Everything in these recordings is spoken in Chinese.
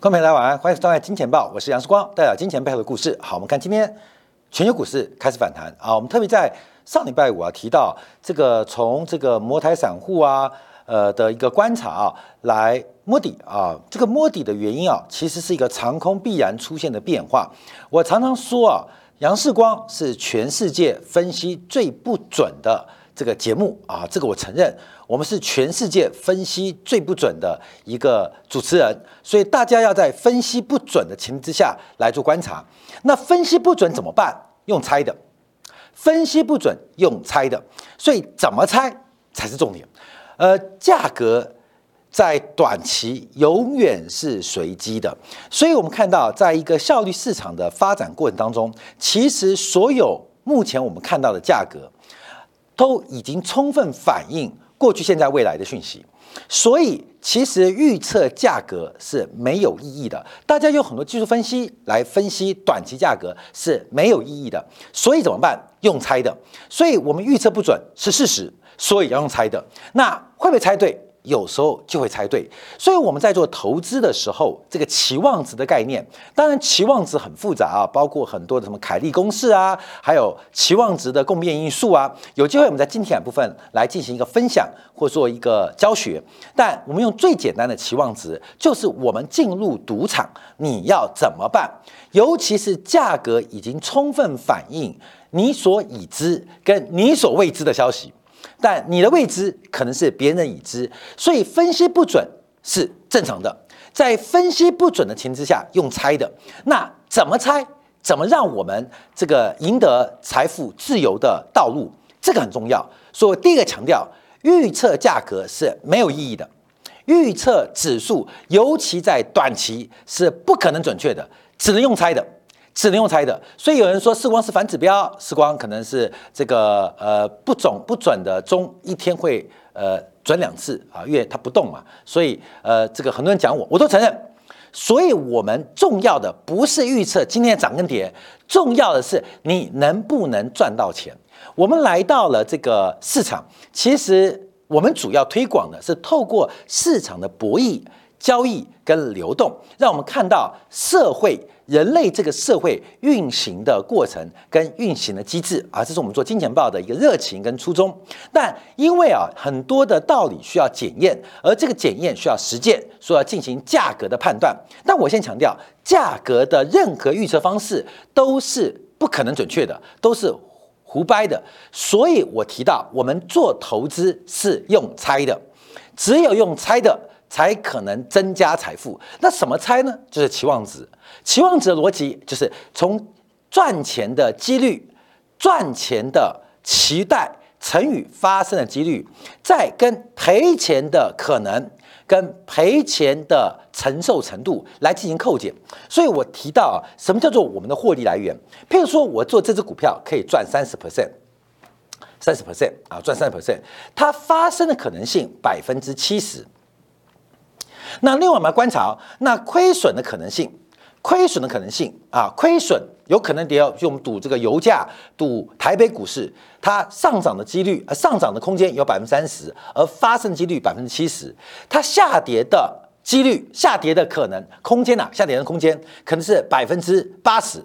观众朋友大家晚安，欢迎收看《金钱报》，我是杨世光，带来金钱背后的故事。好，我们看今天全球股市开始反弹啊，我们特别在上礼拜五啊提到这个从这个摩台散户啊呃的一个观察啊来摸底啊，这个摸底的原因啊，其实是一个长空必然出现的变化。我常常说啊，杨世光是全世界分析最不准的这个节目啊，这个我承认。我们是全世界分析最不准的一个主持人，所以大家要在分析不准的情之下来做观察。那分析不准怎么办？用猜的。分析不准用猜的，所以怎么猜才是重点。呃，价格在短期永远是随机的，所以我们看到，在一个效率市场的发展过程当中，其实所有目前我们看到的价格都已经充分反映。过去、现在、未来的讯息，所以其实预测价格是没有意义的。大家用很多技术分析来分析短期价格是没有意义的。所以怎么办？用猜的。所以我们预测不准是事实，所以要用猜的。那会不会猜对？有时候就会猜对，所以我们在做投资的时候，这个期望值的概念，当然期望值很复杂啊，包括很多的什么凯利公式啊，还有期望值的共变因素啊。有机会我们在今天部分来进行一个分享或做一个教学。但我们用最简单的期望值，就是我们进入赌场你要怎么办？尤其是价格已经充分反映你所已知跟你所未知的消息。但你的未知可能是别人已知，所以分析不准是正常的。在分析不准的情况之下，用猜的，那怎么猜？怎么让我们这个赢得财富自由的道路？这个很重要。所以第一个强调，预测价格是没有意义的，预测指数，尤其在短期是不可能准确的，只能用猜的。只能用猜的，所以有人说视光是反指标，视光可能是这个呃不准不准的中一天会呃转两次啊，因为它不动嘛，所以呃这个很多人讲我我都承认，所以我们重要的不是预测今天的涨跟跌，重要的是你能不能赚到钱。我们来到了这个市场，其实我们主要推广的是透过市场的博弈。交易跟流动，让我们看到社会、人类这个社会运行的过程跟运行的机制啊，这是我们做金钱报的一个热情跟初衷。但因为啊，很多的道理需要检验，而这个检验需要实践，说要进行价格的判断。但我先强调，价格的任何预测方式都是不可能准确的，都是胡掰的。所以我提到，我们做投资是用猜的，只有用猜的。才可能增加财富。那什么猜呢？就是期望值。期望值的逻辑就是从赚钱的几率、赚钱的期待乘以发生的几率，再跟赔钱的可能、跟赔钱的承受程度来进行扣减。所以我提到啊，什么叫做我们的获利来源？譬如说我做这只股票可以赚三十 percent，三十 percent 啊，赚三十 percent，它发生的可能性百分之七十。那另外我们要观察，那亏损的可能性，亏损的可能性啊，亏损有可能跌，就我们赌这个油价，赌台北股市，它上涨的几率，呃，上涨的空间有百分之三十，而发生几率百分之七十，它下跌的几率，下跌的可能空间呐，下跌的空间可能是百分之八十，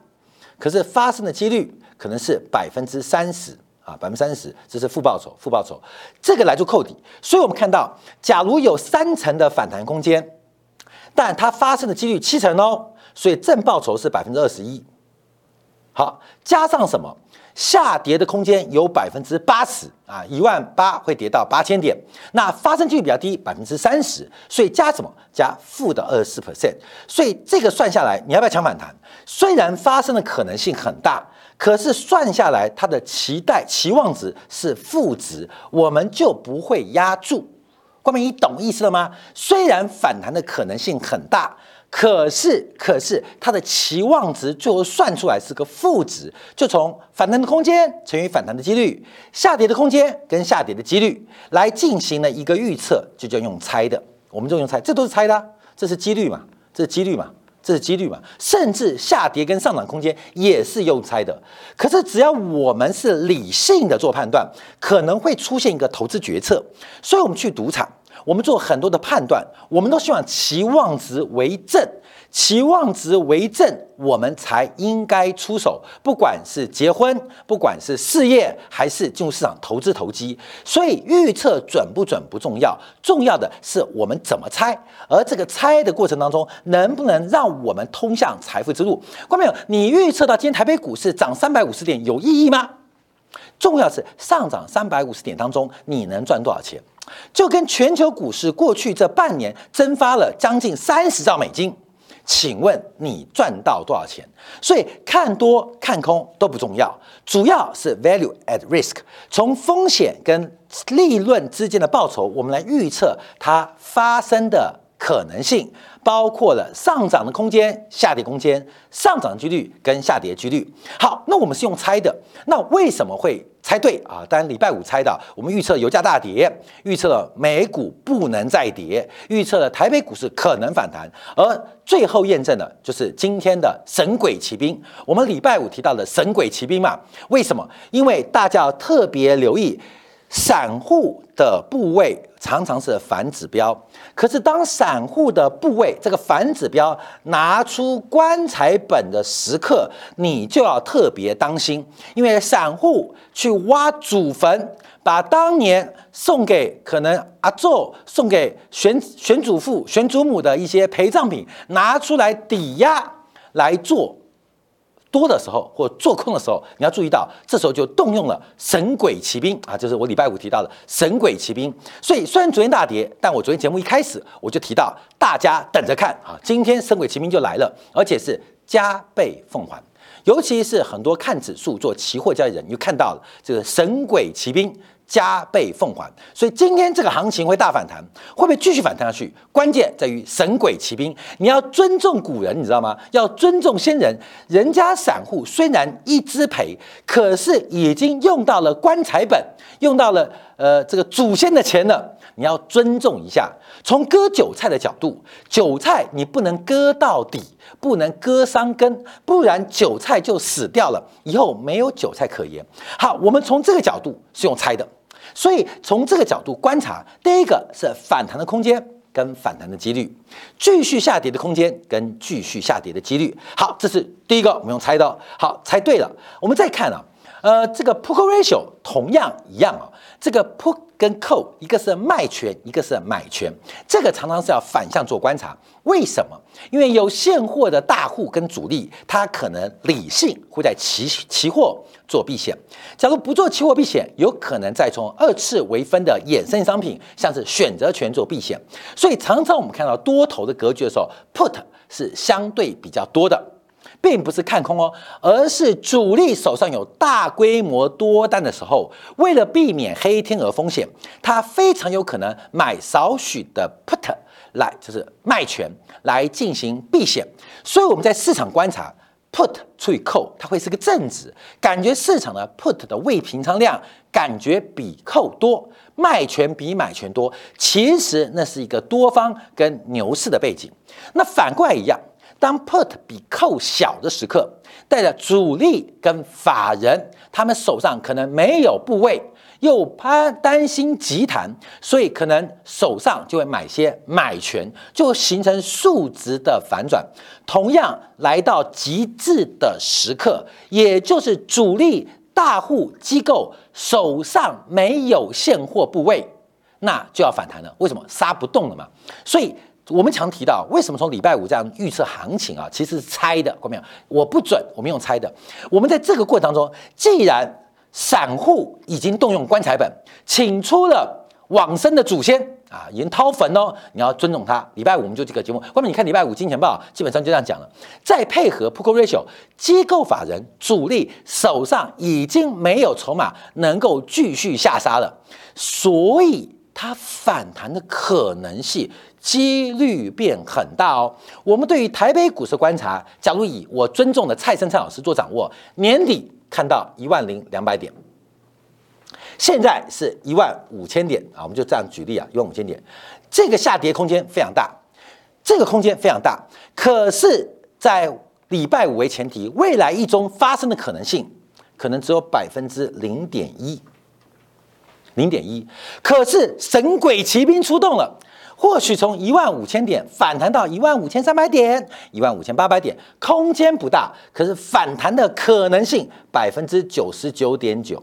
可是发生的几率可能是百分之三十。啊，百分之三十，这是负报酬，负报酬，这个来做扣底。所以我们看到，假如有三成的反弹空间，但它发生的几率七成哦，所以正报酬是百分之二十一。好，加上什么？下跌的空间有百分之八十啊，一万八会跌到八千点，那发生几率比较低，百分之三十，所以加什么？加负的二十四 percent。所以这个算下来，你要不要抢反弹？虽然发生的可能性很大。可是算下来，它的期待期望值是负值，我们就不会压住。冠明，你懂意思了吗？虽然反弹的可能性很大，可是可是它的期望值最后算出来是个负值，就从反弹的空间乘以反弹的几率，下跌的空间跟下跌的几率来进行了一个预测，就叫用猜的。我们就用猜，这都是猜的，这是几率嘛？这是几率嘛？这是几率嘛？甚至下跌跟上涨空间也是用猜的。可是只要我们是理性的做判断，可能会出现一个投资决策。所以我们去赌场，我们做很多的判断，我们都希望期望值为正。期望值为正，我们才应该出手。不管是结婚，不管是事业，还是进入市场投资投机，所以预测准不准不重要，重要的是我们怎么猜。而这个猜的过程当中，能不能让我们通向财富之路？观众朋友，你预测到今天台北股市涨三百五十点有意义吗？重要是上涨三百五十点当中，你能赚多少钱？就跟全球股市过去这半年蒸发了将近三十兆美金。请问你赚到多少钱？所以看多看空都不重要，主要是 value at risk，从风险跟利润之间的报酬，我们来预测它发生的可能性，包括了上涨的空间、下跌空间、上涨几率跟下跌几率。好，那我们是用猜的，那为什么会？猜对啊！当然，礼拜五猜的，我们预测油价大跌，预测了美股不能再跌，预测了台北股市可能反弹，而最后验证的就是今天的神鬼骑兵。我们礼拜五提到的神鬼骑兵嘛？为什么？因为大家要特别留意。散户的部位常常是反指标，可是当散户的部位这个反指标拿出棺材本的时刻，你就要特别当心，因为散户去挖祖坟，把当年送给可能阿宙、送给玄玄祖父、玄祖母的一些陪葬品拿出来抵押来做。多的时候或做空的时候，你要注意到，这时候就动用了神鬼骑兵啊，就是我礼拜五提到的神鬼骑兵。所以虽然昨天大跌，但我昨天节目一开始我就提到，大家等着看啊，今天神鬼骑兵就来了，而且是加倍奉还。尤其是很多看指数做期货交易人，你就看到了这个神鬼骑兵。加倍奉还，所以今天这个行情会大反弹，会不会继续反弹下去？关键在于神鬼骑兵，你要尊重古人，你知道吗？要尊重先人，人家散户虽然一支赔，可是已经用到了棺材本，用到了呃这个祖先的钱了。你要尊重一下，从割韭菜的角度，韭菜你不能割到底，不能割伤根，不然韭菜就死掉了，以后没有韭菜可言。好，我们从这个角度是用猜的，所以从这个角度观察，第一个是反弹的空间跟反弹的几率，继续下跌的空间跟继续下跌的几率。好，这是第一个，我们用猜的。好，猜对了，我们再看啊，呃，这个 put ratio 同样一样啊，这个 put。跟扣，一个是卖权，一个是买权，这个常常是要反向做观察。为什么？因为有现货的大户跟主力，他可能理性会在期期货做避险。假如不做期货避险，有可能再从二次为分的衍生商品，像是选择权做避险。所以常常我们看到多头的格局的时候，put 是相对比较多的。并不是看空哦，而是主力手上有大规模多单的时候，为了避免黑天鹅风险，他非常有可能买少许的 put 来，就是卖权来进行避险。所以我们在市场观察 put 除以 call，它会是个正值，感觉市场的 put 的未平仓量感觉比 call 多，卖权比买权多，其实那是一个多方跟牛市的背景。那反过来一样。当 put 比 call 小的时刻，带着主力跟法人，他们手上可能没有部位，又怕担心急弹，所以可能手上就会买些买权，就形成数值的反转。同样来到极致的时刻，也就是主力大户机构手上没有现货部位，那就要反弹了。为什么杀不动了嘛？所以。我们常提到，为什么从礼拜五这样预测行情啊？其实是猜的，看到没有？我不准，我们用猜的。我们在这个过程当中，既然散户已经动用棺材本，请出了往生的祖先啊，已经掏坟哦，你要尊重他。礼拜五我们就这个节目，外面你看礼拜五金钱报基本上就这样讲了。再配合 p o k ratio，机构法人主力手上已经没有筹码能够继续下杀了，所以它反弹的可能性。几率变很大哦。我们对于台北股市观察，假如以我尊重的蔡生蔡老师做掌握，年底看到一万零两百点，现在是一万五千点啊，我们就这样举例啊，一万五千点，这个下跌空间非常大，这个空间非常大。可是，在礼拜五为前提，未来一中发生的可能性，可能只有百分之零点一，零点一。可是神鬼骑兵出动了。或许从一万五千点反弹到一万五千三百点、一万五千八百点，空间不大，可是反弹的可能性百分之九十九点九。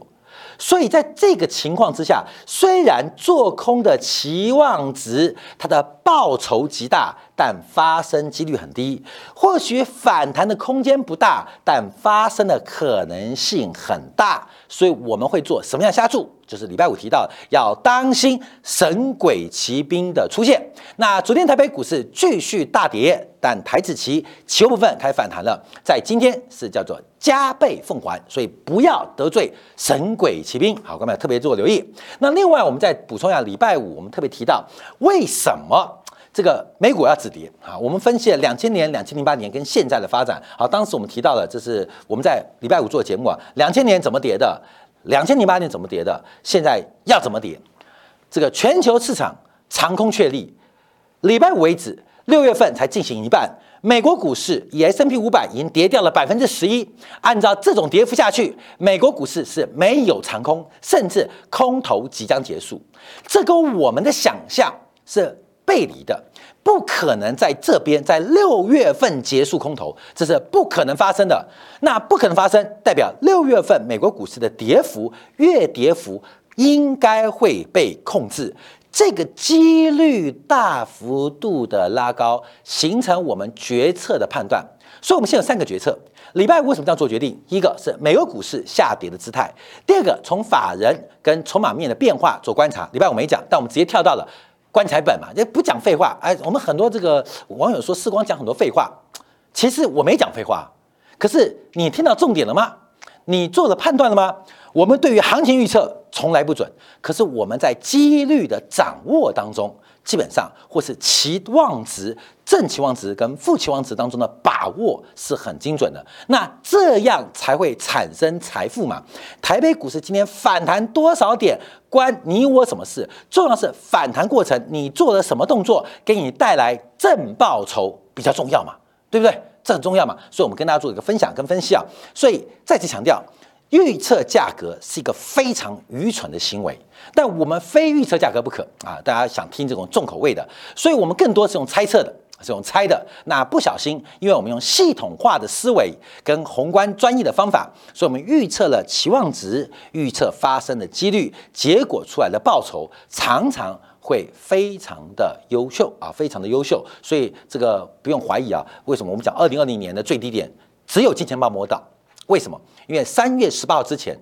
所以在这个情况之下，虽然做空的期望值它的报酬极大，但发生几率很低。或许反弹的空间不大，但发生的可能性很大。所以我们会做什么样下注？就是礼拜五提到要当心神鬼骑兵的出现。那昨天台北股市继续大跌，但台子期期货部分开始反弹了，在今天是叫做加倍奉还，所以不要得罪神鬼骑兵。好，各位特别做留意。那另外我们再补充一下，礼拜五我们特别提到为什么这个美股要止跌啊？我们分析了两千年、两千零八年跟现在的发展。好，当时我们提到了，这是我们在礼拜五做节目啊，两千年怎么跌的？两千零八年怎么跌的？现在要怎么跌？这个全球市场长空确立，礼拜五为止，六月份才进行一半。美国股市以 S M P 五百已经跌掉了百分之十一。按照这种跌幅下去，美国股市是没有长空，甚至空头即将结束。这跟我们的想象是背离的。不可能在这边在六月份结束空头，这是不可能发生的。那不可能发生，代表六月份美国股市的跌幅月跌幅应该会被控制，这个几率大幅度的拉高，形成我们决策的判断。所以，我们现在有三个决策。礼拜五为什么这样做决定？一个是美国股市下跌的姿态，第二个从法人跟筹码面的变化做观察。礼拜五没讲，但我们直接跳到了。棺材本嘛，也不讲废话。哎，我们很多这个网友说，世光讲很多废话，其实我没讲废话。可是你听到重点了吗？你做了判断了吗？我们对于行情预测从来不准，可是我们在几率的掌握当中。基本上，或是期望值、正期望值跟负期望值当中的把握是很精准的，那这样才会产生财富嘛？台北股市今天反弹多少点，关你我什么事？重要是反弹过程，你做了什么动作，给你带来正报酬比较重要嘛？对不对？这很重要嘛？所以我们跟大家做一个分享跟分析啊。所以再次强调。预测价格是一个非常愚蠢的行为，但我们非预测价格不可啊！大家想听这种重口味的，所以我们更多是用猜测的，是用猜的。那不小心，因为我们用系统化的思维跟宏观专业的方法，所以我们预测了期望值，预测发生的几率，结果出来的报酬常常会非常的优秀啊，非常的优秀。所以这个不用怀疑啊，为什么我们讲二零二零年的最低点只有金钱豹摸到？为什么？因为三月十八号之前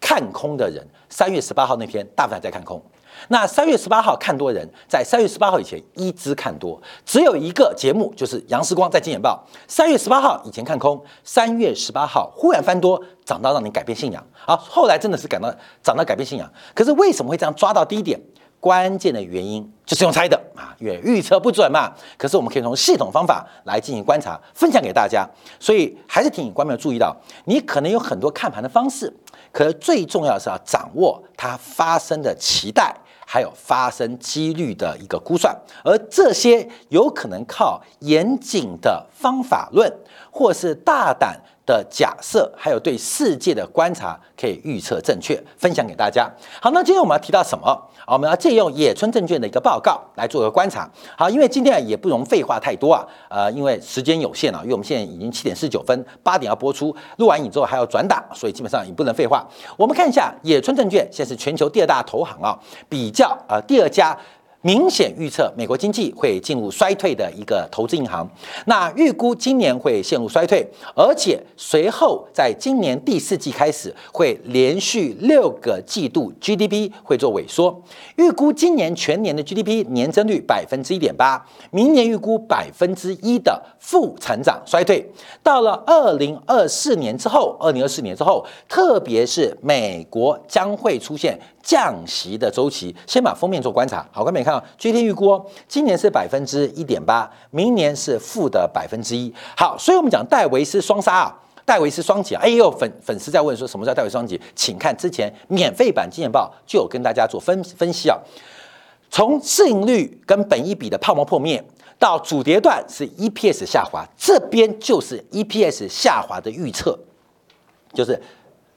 看空的人，三月十八号那天大部分在看空。那三月十八号看多人，在三月十八号以前一直看多，只有一个节目就是杨时光在金钱报。三月十八号以前看空，三月十八号忽然翻多，涨到让你改变信仰。好，后来真的是感到涨到改变信仰。可是为什么会这样抓到低点？关键的原因就是用猜的啊，因为预测不准嘛。可是我们可以从系统方法来进行观察，分享给大家。所以还是提醒观众注意到，你可能有很多看盘的方式，可是最重要的是要掌握它发生的期待，还有发生几率的一个估算。而这些有可能靠严谨的方法论，或是大胆。的假设，还有对世界的观察，可以预测正确，分享给大家。好，那今天我们要提到什么？啊，我们要借用野村证券的一个报告来做个观察。好，因为今天啊也不容废话太多啊，呃，因为时间有限啊，因为我们现在已经七点四九分，八点要播出，录完影之后还要转档，所以基本上也不能废话。我们看一下野村证券，现在是全球第二大投行啊，比较呃第二家。明显预测美国经济会进入衰退的一个投资银行，那预估今年会陷入衰退，而且随后在今年第四季开始会连续六个季度 GDP 会做萎缩，预估今年全年的 GDP 年增率百分之一点八，明年预估百分之一的负成长衰退，到了二零二四年之后，二零二四年之后，特别是美国将会出现。降息的周期，先把封面做观察。好，观众看到 GDP 预估，哦今年是百分之一点八，明年是负的百分之一。好，所以我们讲戴维斯双杀啊，戴维斯双击啊。哎呦，粉粉丝在问说什么叫戴维斯双击？请看之前免费版《金钱报》就有跟大家做分分析啊。从市盈率跟本一比的泡沫破灭，到主跌段是 EPS 下滑，这边就是 EPS 下滑的预测，就是。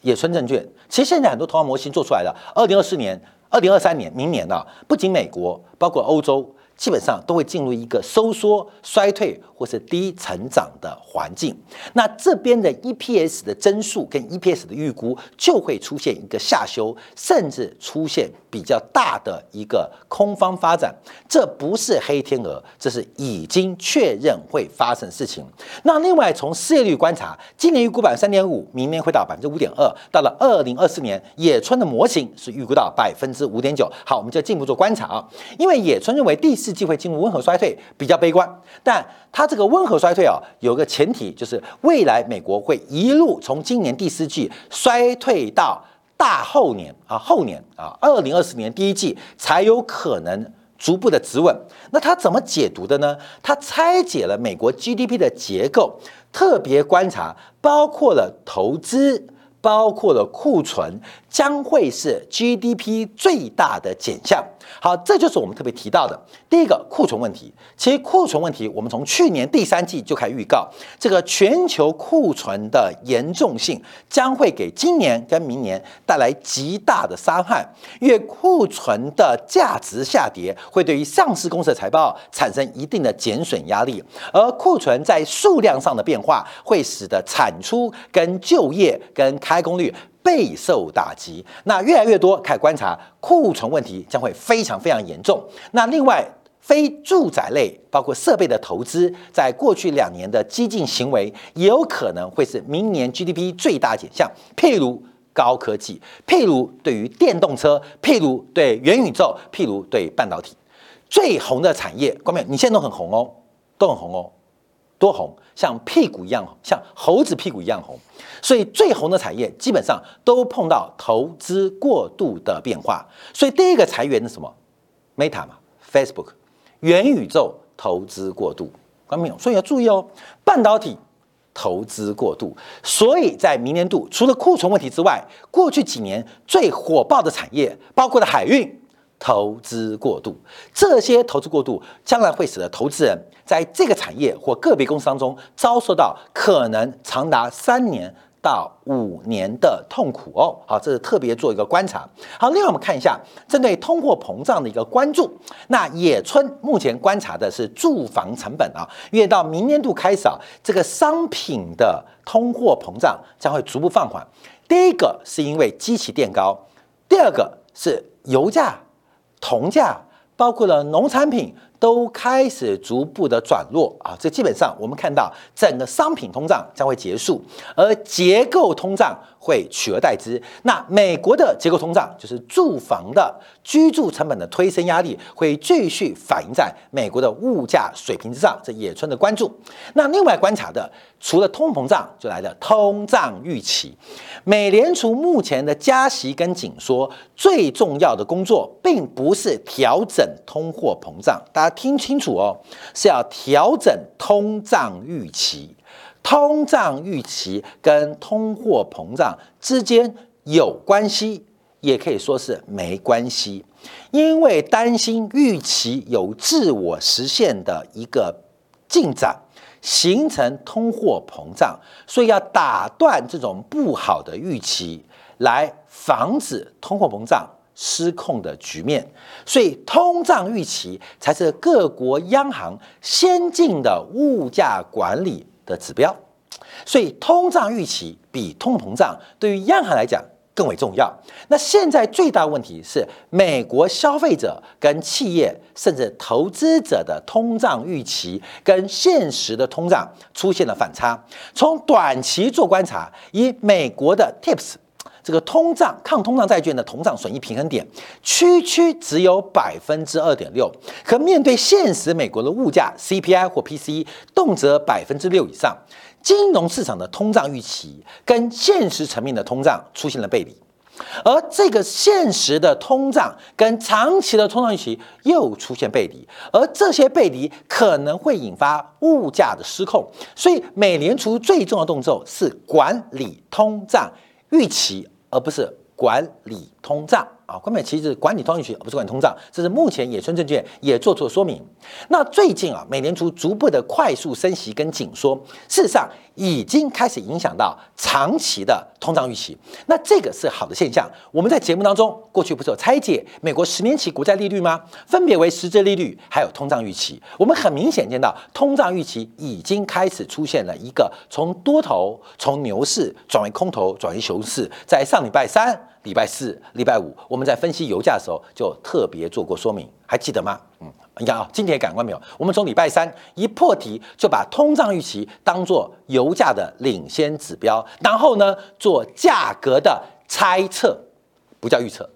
野村证券，其实现在很多投行模型做出来的，二零二四年、二零二三年、明年呢，不仅美国，包括欧洲，基本上都会进入一个收缩、衰退或是低成长的环境。那这边的 EPS 的增速跟 EPS 的预估就会出现一个下修，甚至出现比较大的一个空方发展。这不是黑天鹅，这是已经确认会发生事情。那另外从失业率观察，今年预估百分之三点五，明年会到百分之五点二，到了二零二四年，野村的模型是预估到百分之五点九。好，我们就进一步做观察啊，因为野村认为第四。季会进入温和衰退，比较悲观。但它这个温和衰退啊，有个前提，就是未来美国会一路从今年第四季衰退到大后年啊，后年啊，二零二四年第一季才有可能逐步的止稳。那他怎么解读的呢？他拆解了美国 GDP 的结构，特别观察包括了投资。包括了库存将会是 GDP 最大的减项。好，这就是我们特别提到的第一个库存问题。其实库存问题，我们从去年第三季就开始预告，这个全球库存的严重性将会给今年跟明年带来极大的伤害。因为库存的价值下跌，会对于上市公司的财报产生一定的减损压力，而库存在数量上的变化，会使得产出跟就业跟开工率备受打击，那越来越多开始观察库存问题将会非常非常严重。那另外，非住宅类包括设备的投资，在过去两年的激进行为，也有可能会是明年 GDP 最大减项。譬如高科技，譬如对于电动车，譬如对元宇宙，譬如对半导体，最红的产业，光明，你现在都很红哦，都很红哦。多红，像屁股一样，像猴子屁股一样红，所以最红的产业基本上都碰到投资过度的变化。所以第一个裁员的什么？Meta 嘛，Facebook，元宇宙投资过度，看到没有？所以要注意哦，半导体投资过度。所以在明年度，除了库存问题之外，过去几年最火爆的产业，包括了海运。投资过度，这些投资过度将来会使得投资人在这个产业或个别公司当中遭受到可能长达三年到五年的痛苦哦。好，这是特别做一个观察。好，另外我们看一下针对通货膨胀的一个关注。那野村目前观察的是住房成本啊，因为到明年度开始啊，这个商品的通货膨胀将会逐步放缓。第一个是因为基期垫高，第二个是油价。铜价包括了农产品都开始逐步的转弱啊，这基本上我们看到整个商品通胀将会结束，而结构通胀会取而代之。那美国的结构通胀就是住房的居住成本的推升压力会继续反映在美国的物价水平之上，这野村的关注。那另外观察的。除了通膨胀，就来了通胀预期。美联储目前的加息跟紧缩，最重要的工作并不是调整通货膨胀，大家听清楚哦，是要调整通胀预期。通胀预期跟通货膨胀之间有关系，也可以说是没关系，因为担心预期有自我实现的一个进展。形成通货膨胀，所以要打断这种不好的预期，来防止通货膨胀失控的局面。所以，通胀预期才是各国央行先进的物价管理的指标。所以，通胀预期比通膨胀对于央行来讲。更为重要。那现在最大问题是，美国消费者跟企业甚至投资者的通胀预期跟现实的通胀出现了反差。从短期做观察，以美国的 TIPS 这个通胀抗通胀债券的通胀损益平衡点，区区只有百分之二点六，可面对现实美国的物价 CPI 或 PCE 动辄百分之六以上。金融市场的通胀预期跟现实层面的通胀出现了背离，而这个现实的通胀跟长期的通胀预期又出现背离，而这些背离可能会引发物价的失控。所以，美联储最重要的动作是管理通胀预期，而不是管理通胀。啊，关键其实管理通胀，不是管通胀，这是目前野村证券也做出了说明。那最近啊，美联储逐步的快速升息跟紧缩，事实上已经开始影响到长期的通胀预期。那这个是好的现象。我们在节目当中过去不是有拆解美国十年期国债利率吗？分别为实质利率还有通胀预期。我们很明显见到通胀预期已经开始出现了一个从多头从牛市转为空头转为熊市，在上礼拜三。礼拜四、礼拜五，我们在分析油价的时候就特别做过说明，还记得吗？嗯，你看啊，今天感官没有？我们从礼拜三一破题就把通胀预期当做油价的领先指标，然后呢做价格的猜测，不叫预测，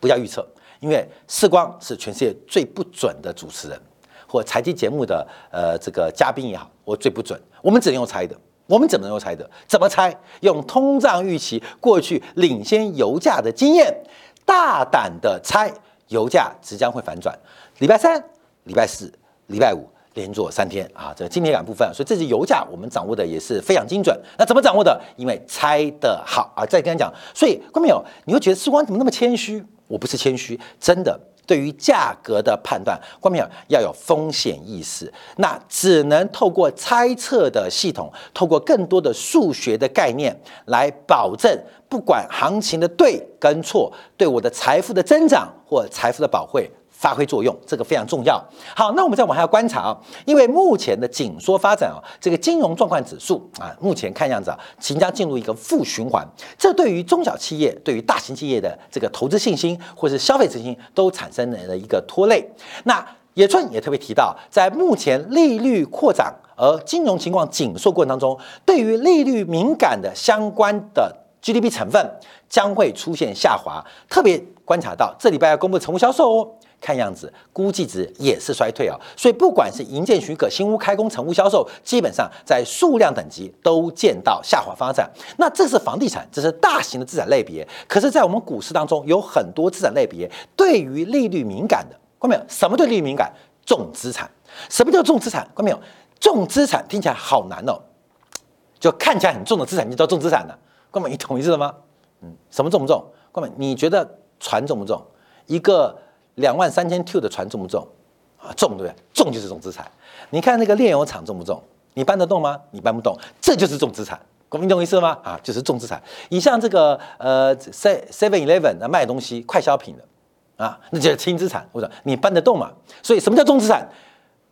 不叫预测，因为世光是全世界最不准的主持人，或财经节目的呃这个嘉宾也好，我最不准，我们只能用猜的。我们怎么能够猜的？怎么猜？用通胀预期过去领先油价的经验，大胆的猜油价即将会反转。礼拜三、礼拜四、礼拜五连做三天啊，这今天感部分，所以这是油价我们掌握的也是非常精准。那怎么掌握的？因为猜的好啊。再跟你讲，所以观众朋友，你会觉得时光怎么那么谦虚？我不是谦虚，真的。对于价格的判断，关键要有风险意识，那只能透过猜测的系统，透过更多的数学的概念来保证，不管行情的对跟错，对我的财富的增长或财富的保会。发挥作用，这个非常重要。好，那我们再往下观察啊，因为目前的紧缩发展啊，这个金融状况指数啊，目前看样子啊，即将进入一个负循环，这对于中小企业、对于大型企业的这个投资信心或是消费信心都产生了一个拖累。那野村也特别提到，在目前利率扩展而金融情况紧缩过程当中，对于利率敏感的相关的 GDP 成分将会出现下滑，特别观察到这礼拜要公布成屋销售哦。看样子，估计值也是衰退啊，所以不管是营建许可、新屋开工、成屋销售，基本上在数量等级都见到下滑发展。那这是房地产，这是大型的资产类别。可是，在我们股市当中，有很多资产类别对于利率敏感的，看没有？什么对利率敏感？重资产。什么叫重资产？看没有？重资产听起来好难哦，就看起来很重的资产你就叫重资产了。哥们，你懂意思了吗？嗯，什么重不重？哥们，你觉得船重不重？一个。两万三千 T 的船重不重啊？重对不对？重就是重资产。你看那个炼油厂重不重？你搬得动吗？你搬不动，这就是重资产。国民懂意思吗？啊，就是重资产。你像这个呃，Seven Eleven 卖东西快消品的啊，那就是轻资产。我说你搬得动吗？所以什么叫重资产？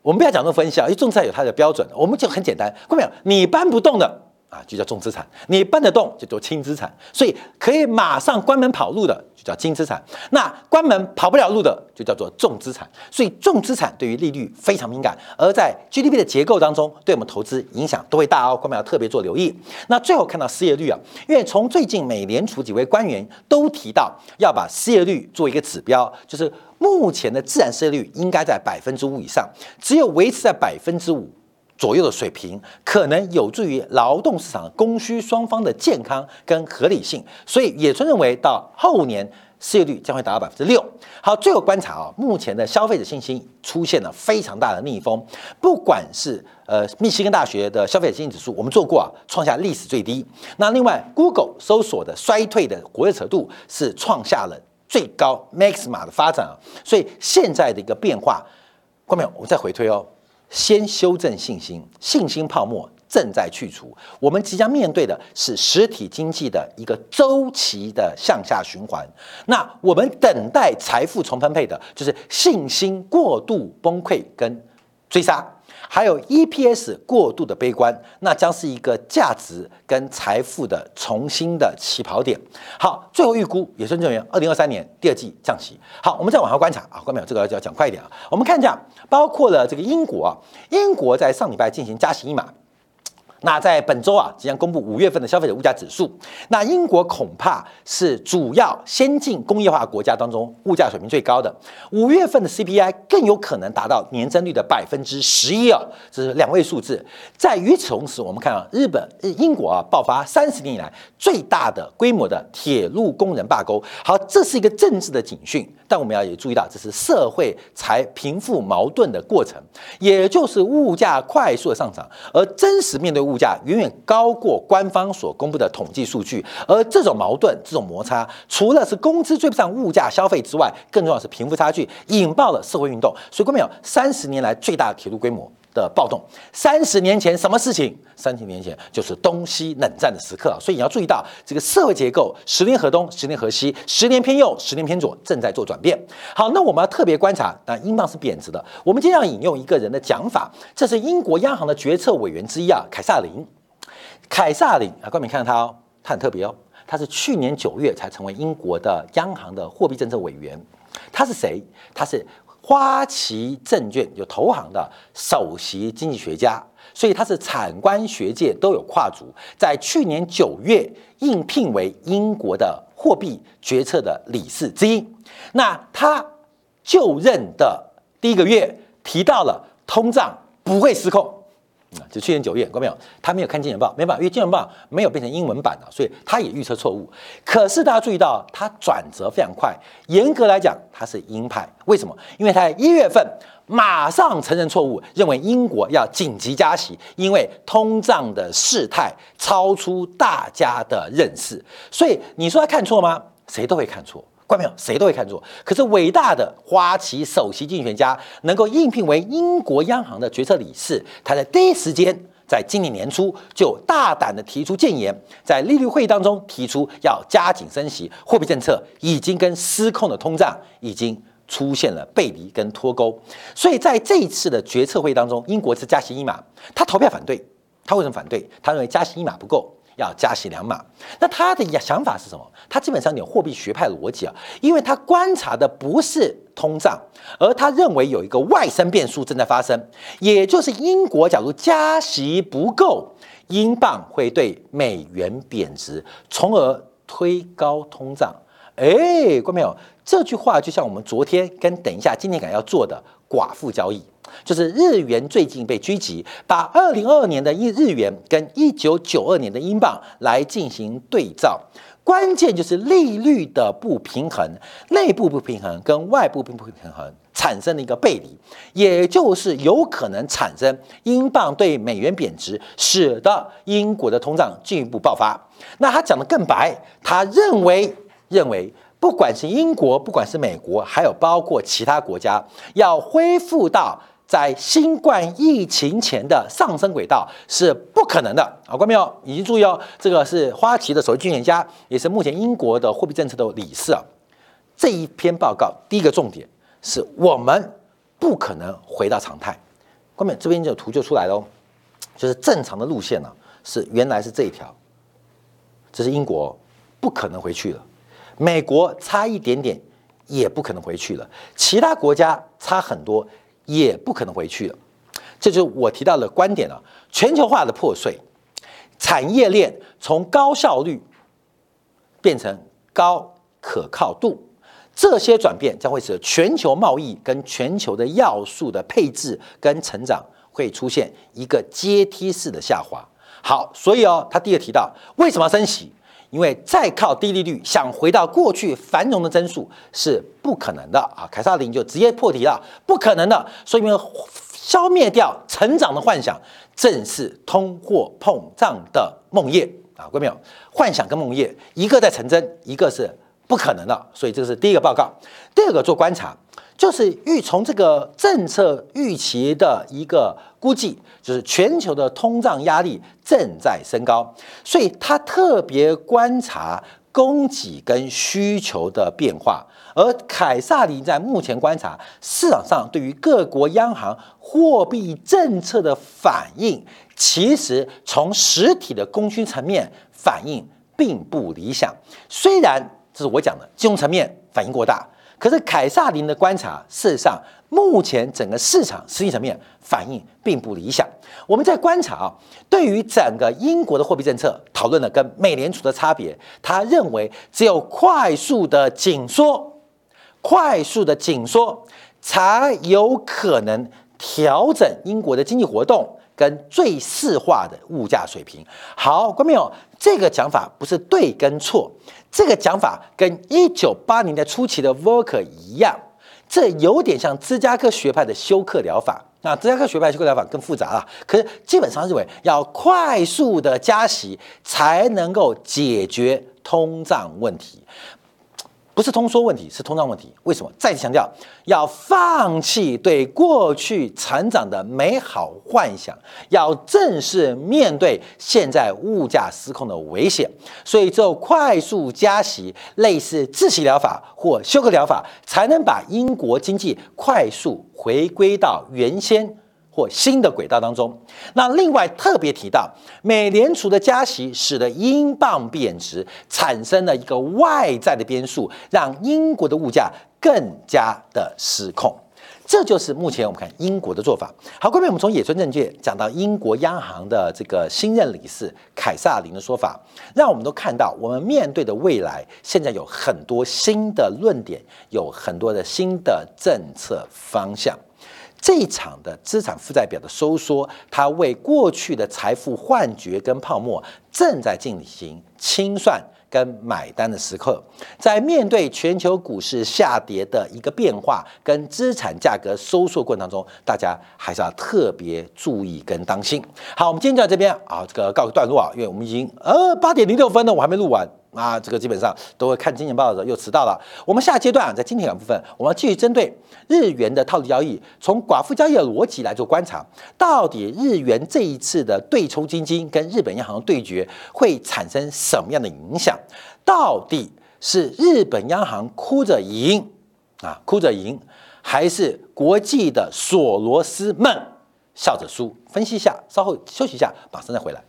我们不要讲这么分析啊，因为重资产有它的标准。我们就很简单，看到没有？你搬不动的。啊，就叫重资产，你搬得动就叫轻资产，所以可以马上关门跑路的就叫轻资产，那关门跑不了路的就叫做重资产。所以重资产对于利率非常敏感，而在 GDP 的结构当中，对我们投资影响都会大哦，我们要特别做留意。那最后看到失业率啊，因为从最近美联储几位官员都提到要把失业率做一个指标，就是目前的自然失业率应该在百分之五以上，只有维持在百分之五。左右的水平可能有助于劳动市场供需双方的健康跟合理性，所以野村认为到后年失业率将会达到百分之六。好，最后观察啊，目前的消费者信心出现了非常大的逆风，不管是呃密西根大学的消费者信心指数，我们做过啊，创下历史最低。那另外，Google 搜索的衰退的活跃程度是创下了最高 max 码的发展啊，所以现在的一个变化，观众朋友，我们再回推哦。先修正信心，信心泡沫正在去除。我们即将面对的是实体经济的一个周期的向下循环。那我们等待财富重分配的，就是信心过度崩溃跟追杀。还有 EPS 过度的悲观，那将是一个价值跟财富的重新的起跑点。好，最后预估也是认为二零二三年第二季降息。好，我们再往下观察啊，观众朋友，这个要讲快一点啊。我们看一下，包括了这个英国啊，英国在上礼拜进行加息一码。那在本周啊，即将公布五月份的消费者物价指数。那英国恐怕是主要先进工业化国家当中物价水平最高的。五月份的 CPI 更有可能达到年增率的百分之十一啊，这是两位数字。在与此同时，我们看啊，日本、英国啊爆发三十年以来最大的规模的铁路工人罢工。好，这是一个政治的警讯，但我们要也注意到，这是社会才贫富矛盾的过程，也就是物价快速的上涨，而真实面对物。物价远远高过官方所公布的统计数据，而这种矛盾、这种摩擦，除了是工资追不上物价消费之外，更重要是贫富差距，引爆了社会运动。所以，各位朋友，三十年来最大的铁路规模。的暴动，三十年前什么事情？三十年前就是东西冷战的时刻，所以你要注意到这个社会结构，十年河东，十年河西，十年偏右，十年偏左，正在做转变。好，那我们要特别观察，那英镑是贬值的。我们经常引用一个人的讲法，这是英国央行的决策委员之一啊，凯撒林。凯撒林啊，各位看到他哦，他很特别哦，他是去年九月才成为英国的央行的货币政策委员。他是谁？他是。花旗证券有投行的首席经济学家，所以他是产官学界都有跨足。在去年九月应聘为英国的货币决策的理事之一。那他就任的第一个月提到了通胀不会失控。就去年九月，看到没有？他没有看《金融报》，没办法，因为《金融报》没有变成英文版的，所以他也预测错误。可是大家注意到，他转折非常快。严格来讲，他是鹰派。为什么？因为他在一月份马上承认错误，认为英国要紧急加息，因为通胀的事态超出大家的认识。所以你说他看错吗？谁都会看错。关没有，谁都会看错。可是伟大的花旗首席经济学家能够应聘为英国央行的决策理事，他在第一时间，在今年年初就大胆的提出谏言，在利率会议当中提出要加紧升息，货币政策已经跟失控的通胀已经出现了背离跟脱钩。所以在这一次的决策会议当中，英国是加息一码，他投票反对。他为什么反对？他认为加息一码不够。要加息两码，那他的想法是什么？他基本上有货币学派逻辑啊，因为他观察的不是通胀，而他认为有一个外生变数正在发生，也就是英国假如加息不够，英镑会对美元贬值，从而推高通胀。哎，观众朋友，这句话就像我们昨天跟等一下今天敢要做的寡妇交易。就是日元最近被狙击，把二零二二年的一日元跟一九九二年的英镑来进行对照，关键就是利率的不平衡，内部不平衡跟外部不平衡产生的一个背离，也就是有可能产生英镑对美元贬值，使得英国的通胀进一步爆发。那他讲的更白，他认为认为不管是英国，不管是美国，还有包括其他国家，要恢复到。在新冠疫情前的上升轨道是不可能的啊！观众朋友，已经注意哦，这个是花旗的首席经济学家，也是目前英国的货币政策的理事啊。这一篇报告第一个重点是我们不可能回到常态。观众，这边就有图就出来了，就是正常的路线呢，是原来是这一条，这是英国不可能回去了，美国差一点点也不可能回去了，其他国家差很多。也不可能回去了，这就是我提到的观点了。全球化的破碎，产业链从高效率变成高可靠度，这些转变将会使得全球贸易跟全球的要素的配置跟成长会出现一个阶梯式的下滑。好，所以哦，他第二提到为什么要升息？因为再靠低利率想回到过去繁荣的增速是不可能的啊！凯撒林就直接破题了，不可能的。所以，消灭掉成长的幻想，正是通货膨胀的梦魇啊！各位朋友？幻想跟梦魇，一个在成真，一个是不可能的。所以，这是第一个报告。第二个做观察。就是预从这个政策预期的一个估计，就是全球的通胀压力正在升高，所以他特别观察供给跟需求的变化。而凯撒林在目前观察市场上对于各国央行货币政策的反应，其实从实体的供需层面反应并不理想。虽然这是我讲的金融层面反应过大。可是凯撒林的观察，事实上，目前整个市场实际层面反应并不理想。我们在观察啊，对于整个英国的货币政策讨论的跟美联储的差别，他认为只有快速的紧缩，快速的紧缩才有可能调整英国的经济活动跟最适化的物价水平。好，观众朋友，这个讲法不是对跟错。这个讲法跟一九八零年代初期的 Volcker 一样，这有点像芝加哥学派的休克疗法。那芝加哥学派休克疗法更复杂了，可是基本上认为要快速的加息才能够解决通胀问题。不是通缩问题，是通胀问题。为什么？再次强调，要放弃对过去成长的美好幻想，要正式面对现在物价失控的危险。所以，只有快速加息，类似自息疗法或休克疗法，才能把英国经济快速回归到原先。或新的轨道当中，那另外特别提到，美联储的加息使得英镑贬值，产生了一个外在的变数，让英国的物价更加的失控。这就是目前我们看英国的做法。好，各位，我们从野村证券讲到英国央行的这个新任理事凯撒林的说法，让我们都看到，我们面对的未来现在有很多新的论点，有很多的新的政策方向。这一场的资产负债表的收缩，它为过去的财富幻觉跟泡沫正在进行清算跟买单的时刻。在面对全球股市下跌的一个变化跟资产价格收缩过程当中，大家还是要特别注意跟当心。好，我们今天就到这边啊，这个告个段落啊，因为我们已经呃八点零六分了，我还没录完。啊，这个基本上都会看金钱报的时候又迟到了。我们下阶段啊，在今天两部分，我们要继续针对日元的套利交易，从寡妇交易的逻辑来做观察，到底日元这一次的对冲基金跟日本央行对决会产生什么样的影响？到底是日本央行哭着赢啊，哭着赢，还是国际的索罗斯们笑着输？分析一下，稍后休息一下，马上再回来。